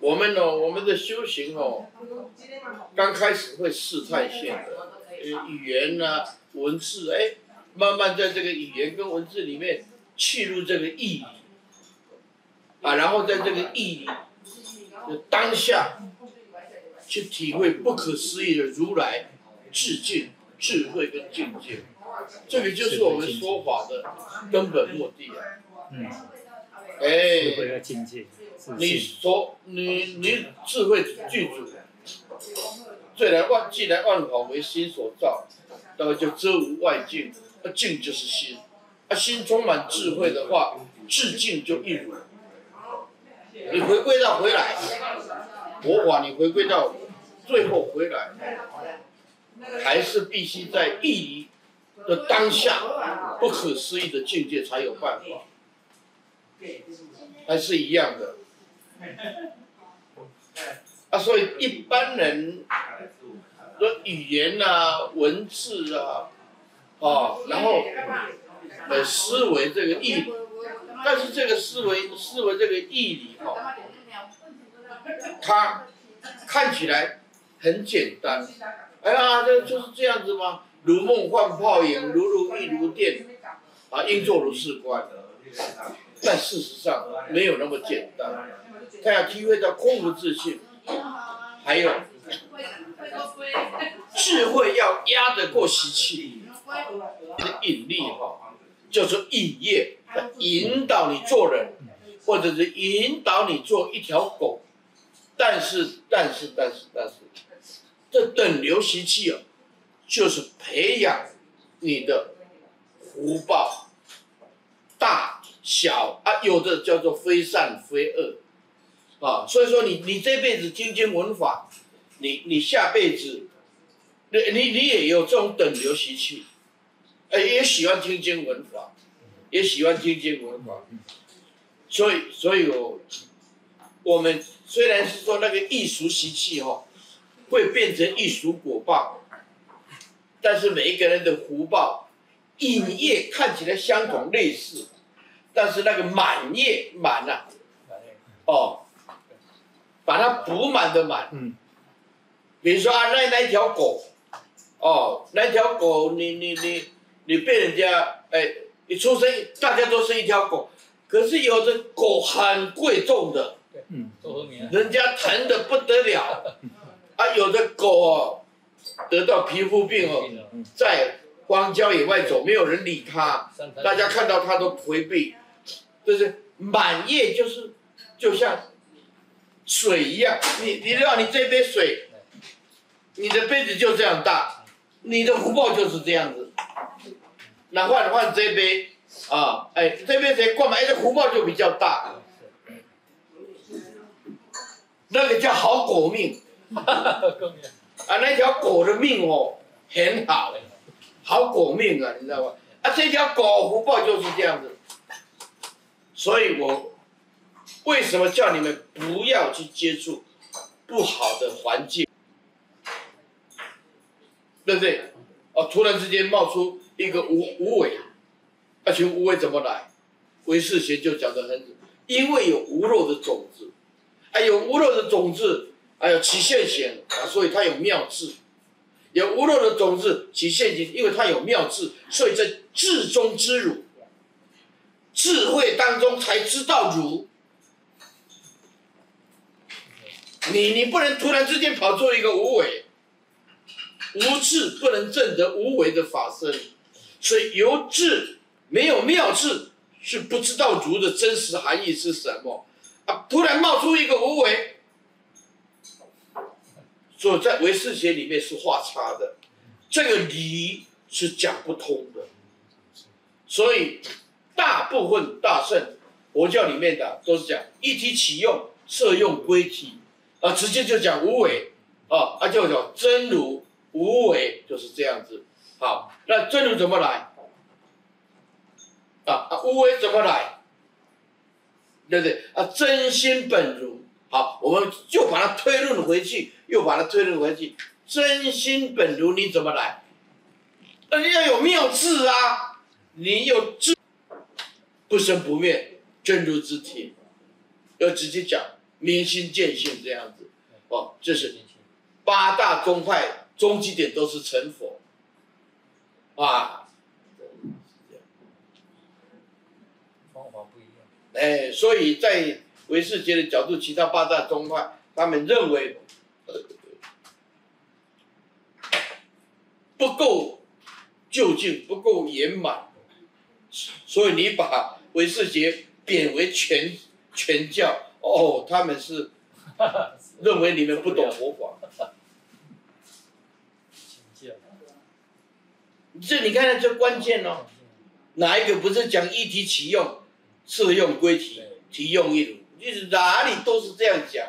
我们呢，我们的修行哦，刚开始会试探性的，语言呐、啊、文字，哎，慢慢在这个语言跟文字里面去入这个意义，啊，然后在这个意义当下，去体会不可思议的如来智境、智慧跟境界，这个就是我们说法的根本目的啊。嗯。哎。智慧和境界。你说你你智慧具足，最来万既来万法为心所造，那么就遮无外境，那境就是心，啊心充满智慧的话，智境就一如。你回归到回来，佛法你回归到最后回来，还是必须在意义的当下，不可思议的境界才有办法，还是一样的。啊，所以一般人的语言啊、文字啊，哦，然后呃思维这个义理，但是这个思维思维这个义理哈、哦，它看起来很简单，哎呀，这就是这样子吗？如梦幻泡影，如如亦如电，啊，应作如是观，但事实上没有那么简单。他要体会到空无自性，还有智慧要压得过习气，的引力哈，就是意业，引导你做人，或者是引导你做一条狗，但是但是但是但是，这等流习气啊，就是培养你的福报，大小啊，有的叫做非善非恶。啊，所以说你你这辈子听经闻法，你你下辈子，你你你也有这种等流习气，哎，也喜欢听经闻法，也喜欢听经闻法，所以所以我我们虽然是说那个异熟习气哈，会变成异熟果报，但是每一个人的福报，隐业看起来相同类似，但是那个满业满了，哦。把它补满的满，嗯，比如说啊，那那条狗，哦，那条狗你，你你你你被人家，哎，你出生大家都是一条狗，可是有的狗很贵重的，嗯，人家疼的不得了，啊，有的狗哦，得到皮肤病哦，在荒郊野外走，没有人理它，大家看到它都回避，就是满业就是就像。水一样，你你知道你这杯水，你的杯子就这样大，你的福报就是这样子。那换换这杯，啊，哎，这杯水灌满，哎，这福报就比较大。那个叫好狗命，啊，那条狗的命哦，很好，好狗命啊，你知道吧？啊，这条狗福报就是这样子，所以我。为什么叫你们不要去接触不好的环境？对不对？哦，突然之间冒出一个无无为，而且无为怎么来？韦世贤就讲得很，因为有无漏的种子，还有无漏的种子，还有起现行，所以它有妙智。有无漏的种子起现行，因为它有妙智，所以在智中之汝，智慧当中才知道汝。你你不能突然之间跑出一个无为，无智不能证得无为的法身，所以有智没有妙智是不知道如的真实含义是什么啊！突然冒出一个无为，所以在唯识学里面是画叉的，这个理是讲不通的。所以大部分大圣佛教里面的都是讲一体起用，摄用归体。啊，直接就讲无为，啊，啊就叫真如无为，就是这样子。好，那真如怎么来？啊啊，无为怎么来？对不对？啊，真心本如。好，我们就把它推论回去，又把它推论回去。真心本如你怎么来？那你要有妙智啊，你有智，不生不灭，真如之体，要直接讲。明心见性这样子，哦，就是八大宗派终极点都是成佛，啊，方法不一样。哎，所以在唯识学的角度，其他八大宗派他们认为，呃，不够究竟，不够圆满，所以你把唯识学贬为全全教，哦，他们是认为你们不懂 佛法。这你看看，这关键哦，哪一个不是讲一体起用，次用归体，体用一如，就是哪里都是这样讲。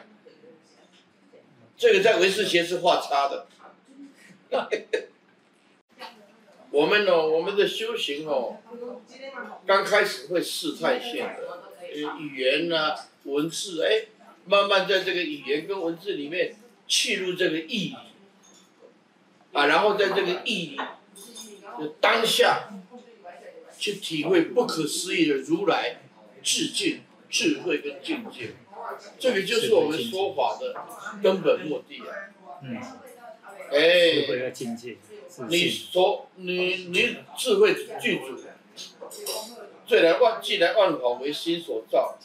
这个在唯识学是画叉的。我们哦，我们的修行哦，刚开始会试探性的，语言呢、啊、文字，哎，慢慢在这个语言跟文字里面去入这个意义理，啊，然后在这个意义理的当下，去体会不可思议的如来致敬、智慧跟境界，这个就是我们说法的根本目的啊。嗯。哎。你说你你智慧具足，最来万既来万法为心所造，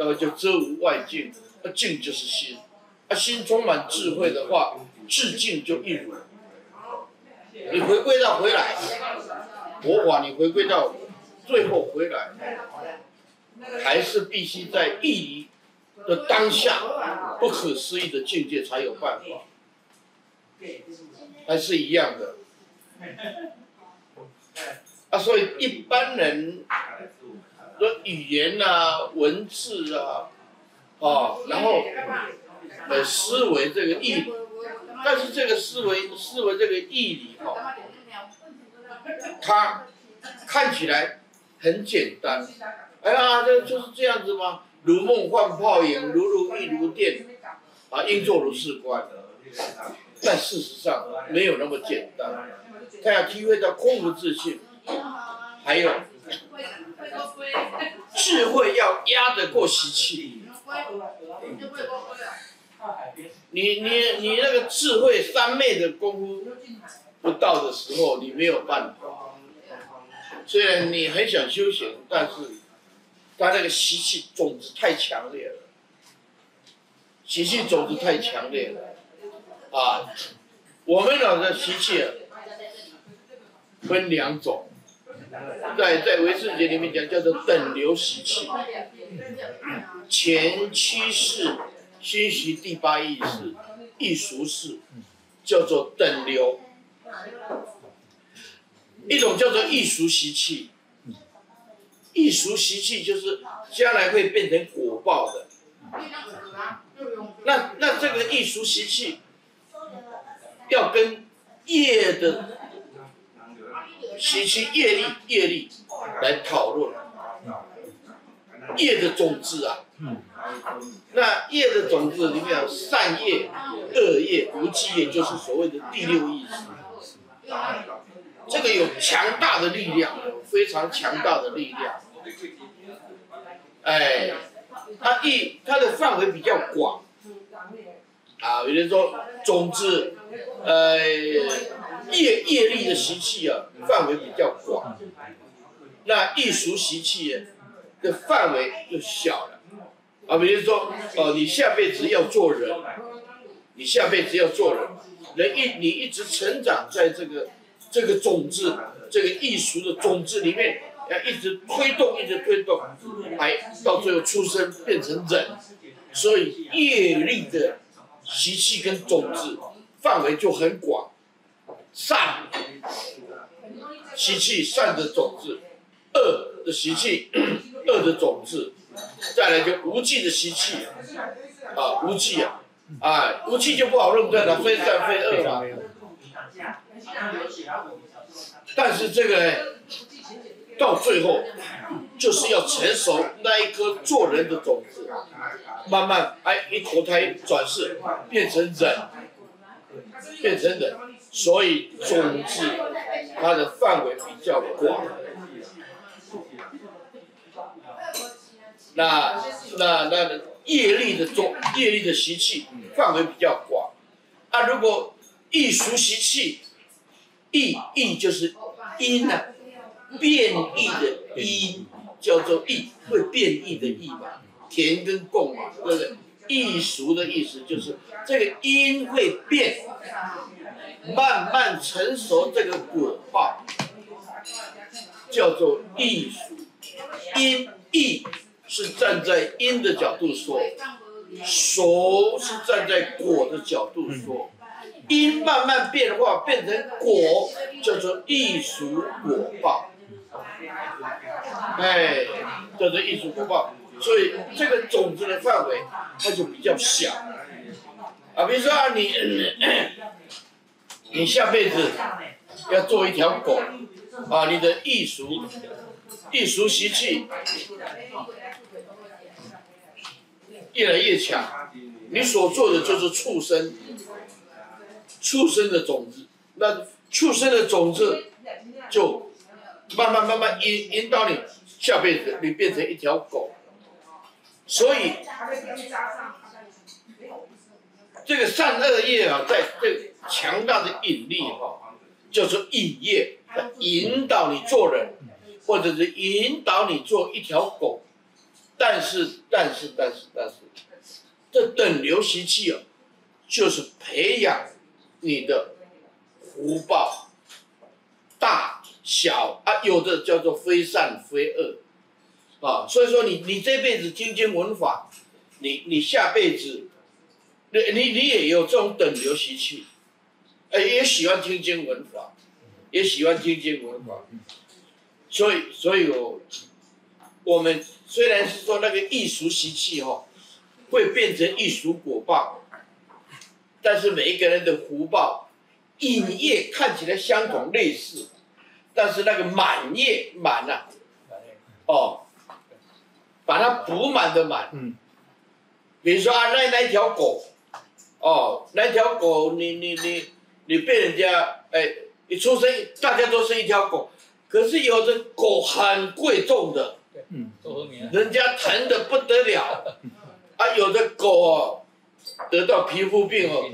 那么就遮无外境，那境就是心，啊心充满智慧的话，智境就一如。你回归到回来，佛法你回归到最后回来，还是必须在意义的当下，不可思议的境界才有办法，还是一样的。啊，所以一般人说语言啊、文字啊，啊，然后呃思维这个义理，但是这个思维思维这个义理哈、啊，它看起来很简单，哎呀，这就是这样子吗？如梦幻泡影，如如一如电，啊，应作如是观，但事实上没有那么简单。他要体会到空无自性，还有智慧要压得过习气。你你你那个智慧三昧的功夫不到的时候，你没有办法。虽然你很想修行，但是他那个习气种子太强烈了，习气种子太强烈了啊！我们老的习气。分两种，在在唯识节里面讲叫做等流习气，前七世熏习第八意识，异熟识，叫做等流。一种叫做异熟习气，异熟习气就是将来会变成果报的。那那这个异熟习气要跟业的。习气业力业力来讨论业的种子啊，那业的种子里面有善业、恶业、无记业，就是所谓的第六意识。这个有强大的力量，非常强大的力量。哎，它一它的范围比较广啊，有人说种子，呃。业业力的习气啊，范围比较广，那艺术习气的范围就小了。啊，比如说，哦，你下辈子要做人，你下辈子要做人，人一你一直成长在这个这个种子，这个艺术的种子里面，要一直推动，一直推动，哎，到最后出生变成人，所以业力的习气跟种子范围就很广。善习气，善的种子；恶的习气，恶的种子。再来就无记的习气，啊，无记啊，啊，无记就不好论断了，非善非恶嘛。但是这个呢，到最后就是要成熟那一颗做人的种子，慢慢哎，一投胎转世变成人，变成人。所以种子它的范围比较广，那那那业业力的种业力的习气范围比较广。啊，如果易熟习气，易易就是因呢、啊，变异的因叫做易，会变异的易嘛，田跟共嘛，对不对？易熟的意思就是这个因会变，慢慢成熟这个果报，叫做易熟。因易是站在因的角度说，熟是站在果的角度说。因慢慢变化变成果，叫做异熟果报。哎，叫做异熟果报。所以这个种子的范围它就比较小，啊，比如说啊，你你下辈子要做一条狗，啊，你的艺术艺术习气越来越强，你所做的就是畜生，畜生的种子，那畜生的种子就慢慢慢慢引引导你下辈子你变成一条狗。所以，这个善恶业啊，在这强大的引力哈，就是引业，引导你做人，或者是引导你做一条狗。但是，但是，但是，但是，这等流习气啊，就是培养你的福报，大小啊，有的叫做非善非恶。啊，所以说你你这辈子精经闻法，你你下辈子，你你你也有这种等流习气，哎，也喜欢听经闻法，也喜欢听经闻法，所以所以我我们虽然是说那个异熟习气哈，会变成异熟果报，但是每一个人的福报，引业看起来相同类似，但是那个满业满呐，哦。把它补满的满，比如说啊，那那条狗，哦，那条狗你你你你被人家哎，一出生大家都是一条狗，可是有的狗很贵重的，嗯，人家疼的不得了，啊，有的狗哦，得到皮肤病哦，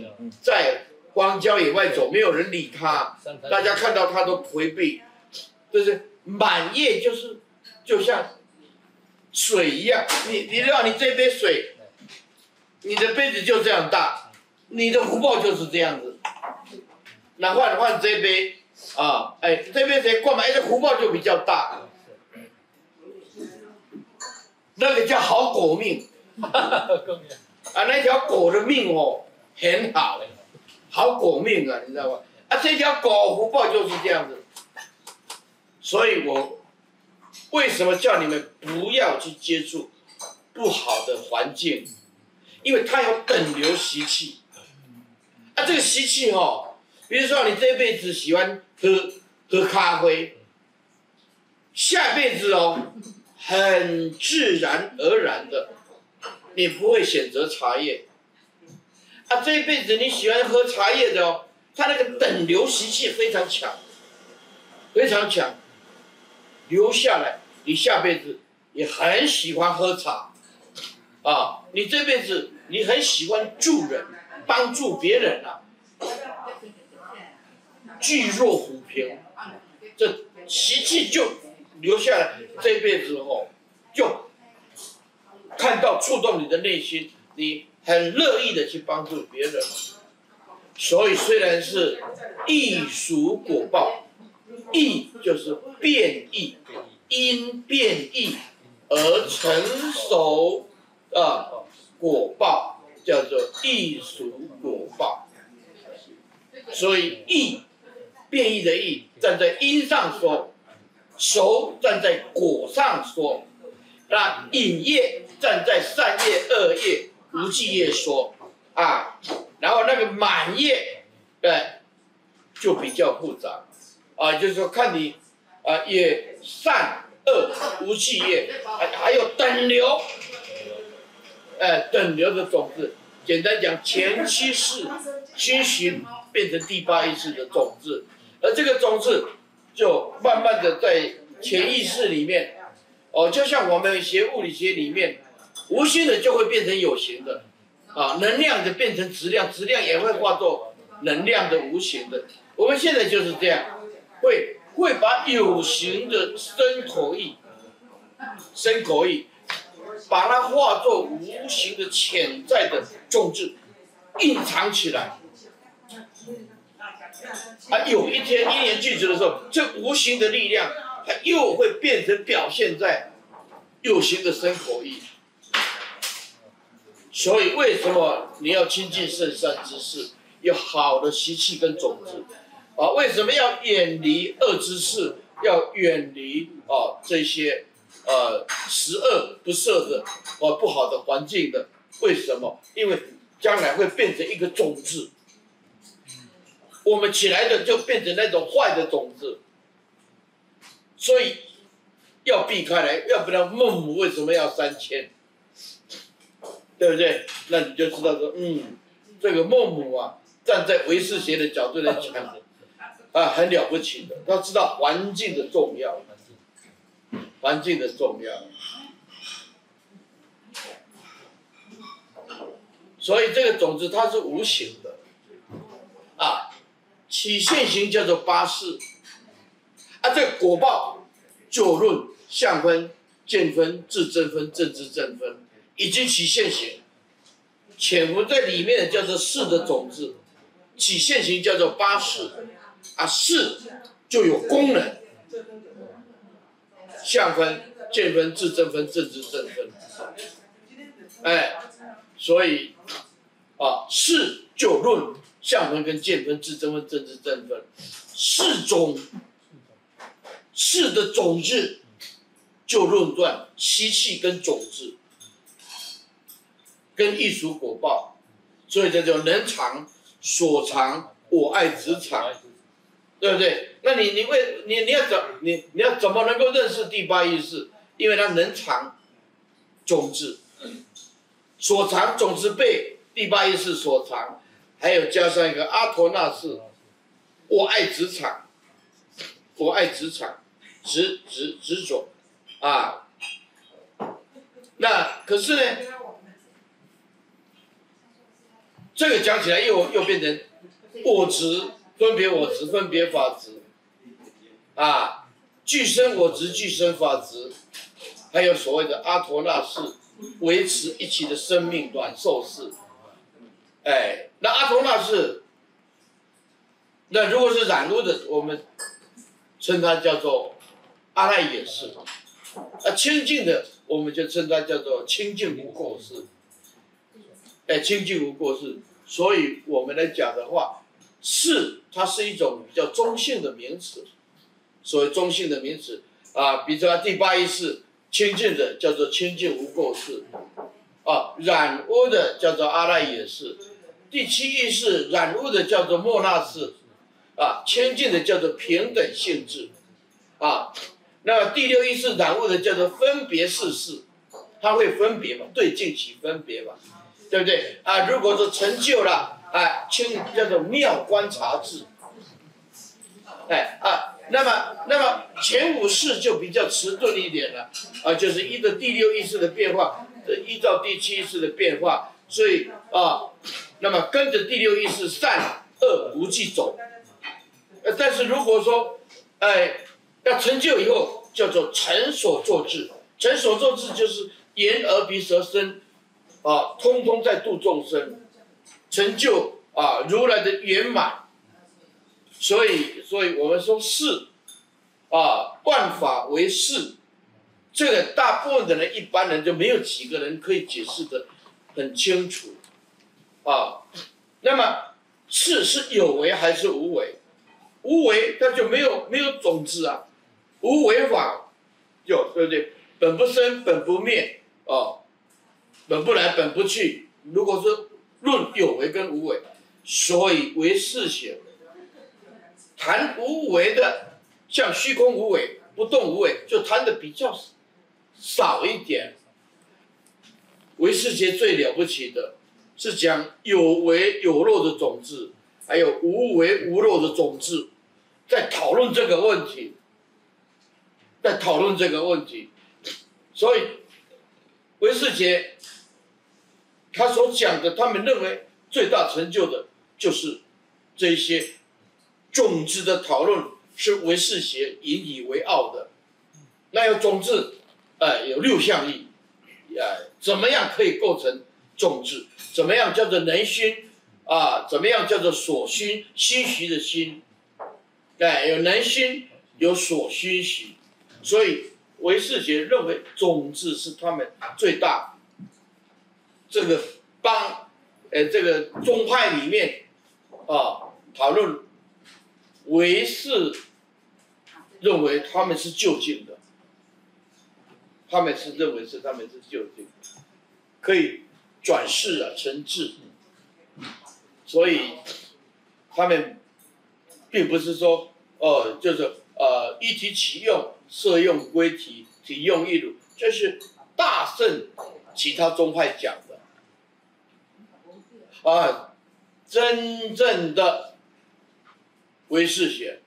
在荒郊野外走，没有人理它，大家看到它都回避，就是满业就是就像。水一样，你你知道你这杯水，你的杯子就这样大，你的福报就是这样子。那换换这杯，啊，哎，这杯水灌满，哎，这福报就比较大。那个叫好狗命，啊，那条狗的命哦，很好，好狗命啊，你知道吧？啊，这条狗福报就是这样子，所以我。为什么叫你们不要去接触不好的环境？因为它有等流习气。啊，这个习气哦，比如说你这辈子喜欢喝喝咖啡，下辈子哦，很自然而然的，你不会选择茶叶。啊，这一辈子你喜欢喝茶叶的哦，它那个等流习气非常强，非常强。留下来，你下辈子也很喜欢喝茶，啊，你这辈子你很喜欢助人，帮助别人啊，巨弱虎平，这习气就留下来，这辈子后就看到触动你的内心，你很乐意的去帮助别人，所以虽然是异熟果报。异就是变异，因变异而成熟啊，果报叫做异熟果报。所以异变异的异站在因上说，熟站在果上说，那引业站在善业恶业无记业说啊，然后那个满业对就比较复杂。啊，就是说看你，啊，也善恶无记业，还还有等流，哎，等流的种子，简单讲，前七世七行变成第八意识的种子，而这个种子就慢慢的在潜意识里面，哦，就像我们学物理学里面，无形的就会变成有形的，啊，能量的变成质量，质量也会化作能量的无形的。我们现在就是这样，会会把有形的身口意，身口意，把它化作无形的潜在的种子，隐藏起来。啊，有一天一年聚集的时候，这无形的力量，它又会变成表现在有形的身口意。所以，为什么你要亲近圣善之事，有好的习气跟种子？啊，为什么要远离恶之事？要远离啊这些呃十恶不赦的啊不好的环境的？为什么？因为将来会变成一个种子。我们起来的就变成那种坏的种子，所以要避开来，要不然孟母为什么要三千？对不对？那你就知道说，嗯，这个孟母啊，站在唯识学的角度来讲，啊，很了不起的，要知道环境的重要，环境的重要，所以这个种子它是无形的，啊。起现行叫做八识，啊，这果报九论相分、见分、自真分、正知正分，已经起现行，潜伏在里面的叫做识的种子，起现行叫做八识，啊，是就有功能，相分、见分、智真分、正知正分，哎，所以啊，是就论。相分跟见分、智真分、正知正分，是种，是的种子就论断习气跟种子，跟艺术果报，所以这叫能藏所藏，我爱执藏，对不对？那你你为你你要怎你你要怎么能够认识第八意识？因为它能藏种子，所藏种子被第八意识所藏。还有加上一个阿陀那识，我爱执场，我爱执场，执执执着，啊，那可是呢，这个讲起来又又变成我执，分别我执，分别法执，啊，俱生我执，俱生法执，还有所谓的阿陀那识，维持一切的生命短寿识。哎，那阿陀那识，那如果是染污的，我们称它叫做阿赖耶识；啊，清净的，我们就称它叫做清净无垢识。哎，清净无垢识，所以我们来讲的话，是它是一种比较中性的名词。所谓中性的名词啊，比如说第八意识清净的叫做清净无垢识，啊，染污的叫做阿赖耶识。第七意识染污的叫做莫那识，啊，清净的叫做平等性质，啊，那么第六意识染污的叫做分别识识，它会分别嘛，对境起分别嘛，对不对？啊，如果说成就了，啊，清叫做妙观察智，哎啊，那么那么前五识就比较迟钝一点了，啊，就是依着第六意识的变化，依照第七意识的变化，所以啊。那么跟着第六意识善恶无记走，呃，但是如果说，哎，要成就以后，叫做成所作智，成所作智就是眼耳鼻舌身，啊，通通在度众生，成就啊如来的圆满。所以，所以我们说是，啊，万法为是，这个大部分的人，一般人就没有几个人可以解释的很清楚。啊，那么是是有为还是无为？无为，那就没有没有种子啊，无为法，有对不对？本不生，本不灭，啊，本不来，本不去。如果说论有为跟无为，所以唯识学谈无为的，像虚空无为、不动无为，就谈的比较少一点。唯识学最了不起的。是讲有为有漏的种子，还有无为无漏的种子，在讨论这个问题，在讨论这个问题，所以唯识学他所讲的，他们认为最大成就的就是这些种子的讨论，是唯识学引以为傲的。那有种子，哎、呃，有六项义，哎，怎么样可以构成种子？怎么样叫做能熏？啊，怎么样叫做所熏？熏习的熏，哎，有能熏，有所熏习，所以唯识学认为种子是他们最大这个帮，呃，这个宗派里面啊讨论唯识，认为他们是究竟的，他们是认为是他们是究竟，可以转世啊成智。所以，他们并不是说，哦，就是呃，一体起用，色用归体，体用一如，这是大乘其他宗派讲。啊，真正的唯识学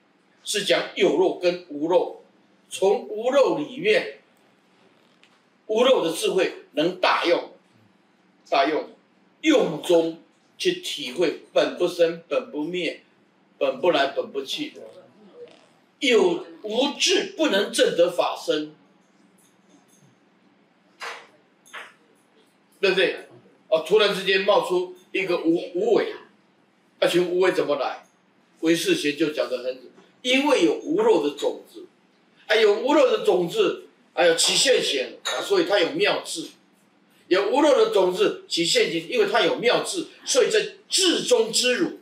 是讲有肉跟无肉，从无肉里面，无肉的智慧能大用，大用，用中。去体会本不生，本不灭，本不来，本不去，有无智不能证得法身，对不对？哦，突然之间冒出一个无无为，而且无为怎么来？唯识学就讲得很，因为有无漏的种子，还有无漏的种子，还有起现行，所以它有妙智。有无漏的种子起现行，因为它有妙智，所以在智中之如，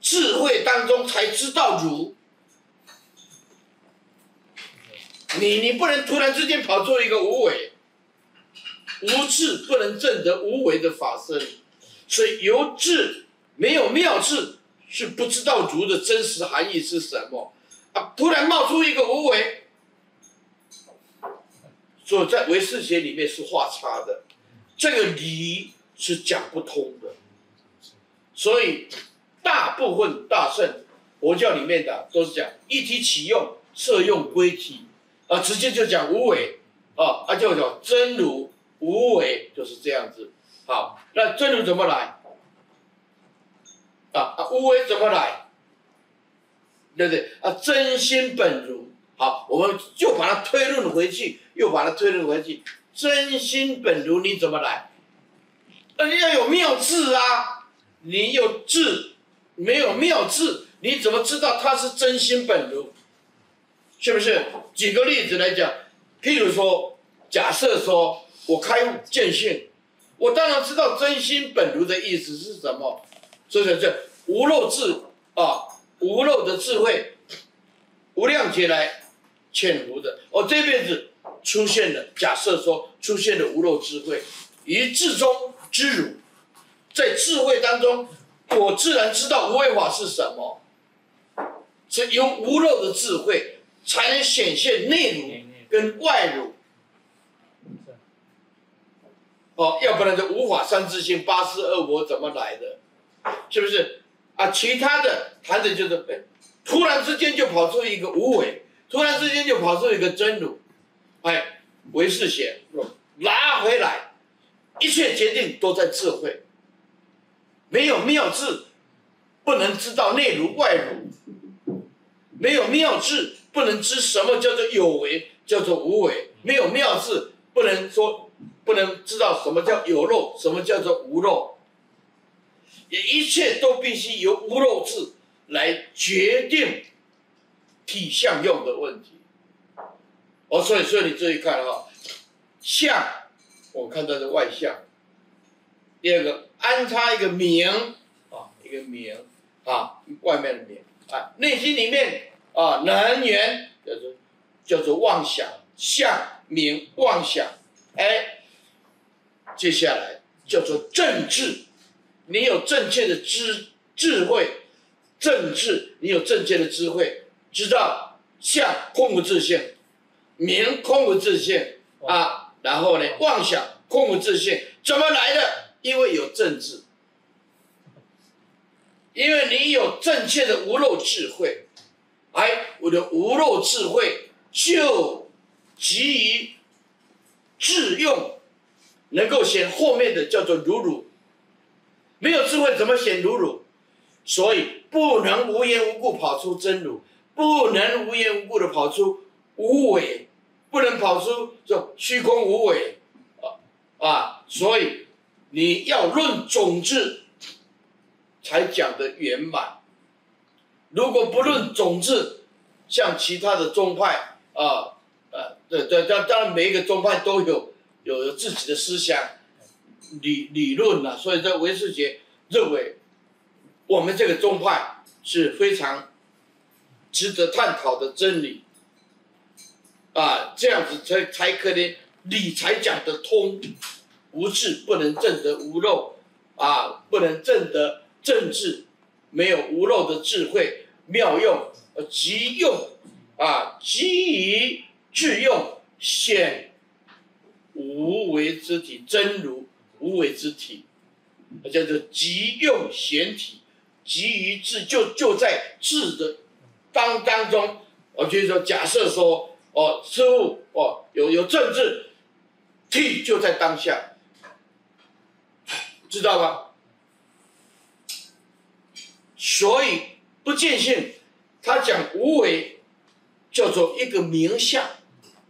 智慧当中才知道如。你你不能突然之间跑出一个无为，无智不能证得无为的法身，所以有智没有妙智是不知道如的真实含义是什么啊！突然冒出一个无为。所以在唯识学里面是画叉的，这个理是讲不通的。所以大部分大圣佛教里面的都是讲一体起用，色用归体，啊，直接就讲无为，啊，啊就叫真如无为，就是这样子。好，那真如怎么来？啊啊，无为怎么来？对不对？啊，真心本如。好，我们就把它推论回去，又把它推论回去。真心本如你怎么来？那你要有妙智啊！你有智，没有妙智，你怎么知道它是真心本如？是不是？举个例子来讲，譬如说，假设说我开悟见性，我当然知道真心本如的意思是什么。所以这无漏智啊，无漏的智慧，无量劫来。潜伏的，我、哦、这辈子出现了。假设说出现了无漏智慧，于智中知如，在智慧当中，我自然知道无为法是什么。所以有无漏的智慧，才能显现内如跟外如。哦，要不然就无法三自性、八识二果怎么来的？是不是？啊，其他的谈的就是，突然之间就跑出一个无为。突然之间就跑出一个真如，哎，唯识学拿回来，一切决定都在智慧，没有妙智，不能知道内如外如；没有妙智，不能知什么叫做有为，叫做无为；没有妙智，不能说，不能知道什么叫有漏，什么叫做无漏。也一切都必须由无漏智来决定。体相用的问题，哦，所以所以你注意看啊、哦，相，我看到是外相。第二个安插一个名啊，一个名啊，外面的名啊，内心里面啊，能源叫做叫做妄想，相名妄想，哎，接下来叫做政治，你有正确的知智慧，政治，你有正确的智慧。知道相空无自性，明空无自性啊，然后呢，妄想空无自性，怎么来的？因为有政治，因为你有正确的无漏智慧，哎，我的无漏智慧就急于自用能够显后面的叫做如如，没有智慧怎么显如如？所以不能无缘无故跑出真如，不能无缘无故的跑出无为，不能跑出这虚空无为啊啊！所以你要论种子，才讲得圆满。如果不论种子，像其他的宗派啊，呃，对对，当当然每一个宗派都有有有自己的思想理理论啊，所以在维世杰认为。我们这个宗派是非常值得探讨的真理，啊，这样子才才可能理才讲得通，无智不能证得无漏，啊，不能证得正智，没有无漏的智慧妙用，呃，即用，啊，急以智用显无为之体真如无为之体，叫做即用显体。即于智，就就在智的当当中，我就是说，假设说，哦，师父，哦，有有政治，体就在当下，知道吗？所以不见性，他讲无为，叫做一个名相，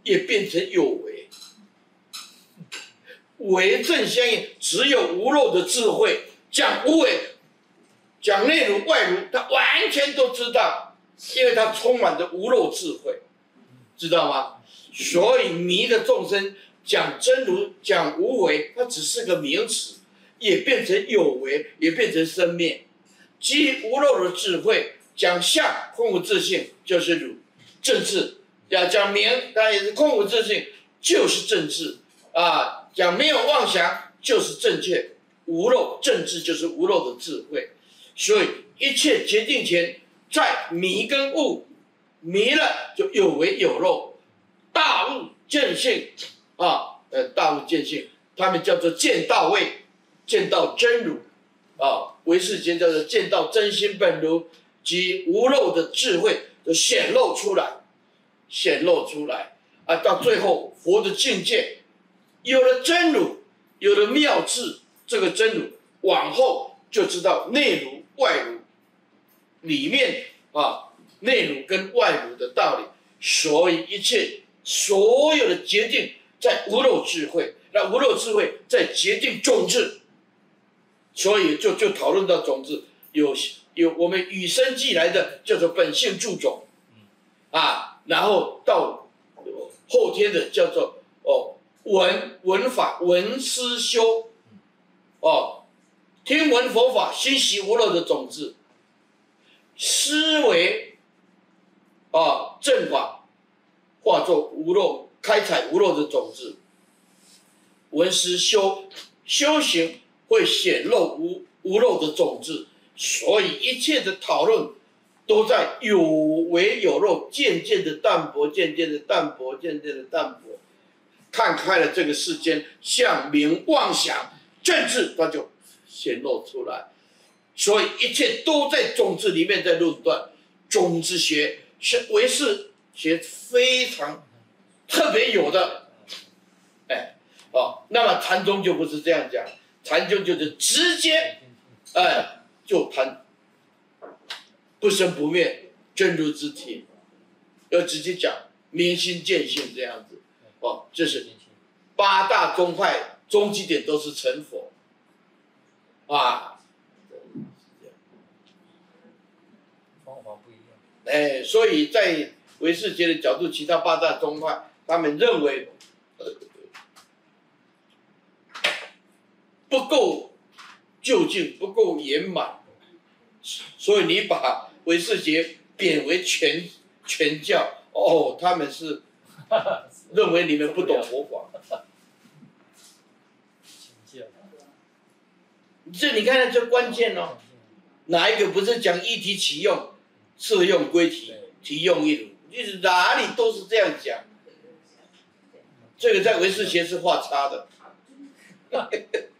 也变成有为，为正相应，只有无漏的智慧讲无为。讲内如外如，他完全都知道，因为他充满着无漏智慧，知道吗？所以迷的众生讲真如讲无为，它只是个名词，也变成有为，也变成生灭。即无漏的智慧讲相空无自性，就是如政治；要讲名，当然也是空无自性，就是政治啊。讲没有妄想，就是正确，无漏政治就是无漏的智慧。所以一切决定权在迷跟悟，迷了就有为有漏，大悟见性啊，呃，大悟见性，他们叫做见到位，见到真如，啊，唯识间叫做见到真心本如及无漏的智慧的显露出来，显露出来，啊，到最后佛的境界，有了真如，有了妙智，这个真如往后就知道内如。外如，里面啊，内如跟外如的道理，所以一切所有的决定在无漏智慧，那无漏智慧在决定种子，所以就就讨论到种子有有我们与生俱来的叫做本性助种，啊，然后到后天的叫做哦闻闻法闻思修，哦。听闻佛法，心习无漏的种子，思维啊正法，化作无漏开采无漏的种子。闻思修修行会显露无无漏的种子，所以一切的讨论都在有为有漏，渐渐的淡薄，渐渐的淡薄，渐渐的淡薄。看开了这个世间向名妄想政治，它就。显露出来，所以一切都在种子里面在论断。种子学是唯识学非常特别有的，哎，哦，那么禅宗就不是这样讲，禅宗就是直接，哎，就谈不生不灭真如之体，要直接讲明心见性这样子，哦，这是八大宗派终极点都是成佛。啊，方法不一样。哎，所以在唯识学的角度，其他八大宗派他们认为，呃，不够究竟，不够圆满，所以你把唯识学贬为全全教，哦，他们是 认为你们不懂佛法。这你看看，这关键哦，哪一个不是讲一体起用，适用归体，体用一如，就是哪里都是这样讲。这个在唯识学是画叉的。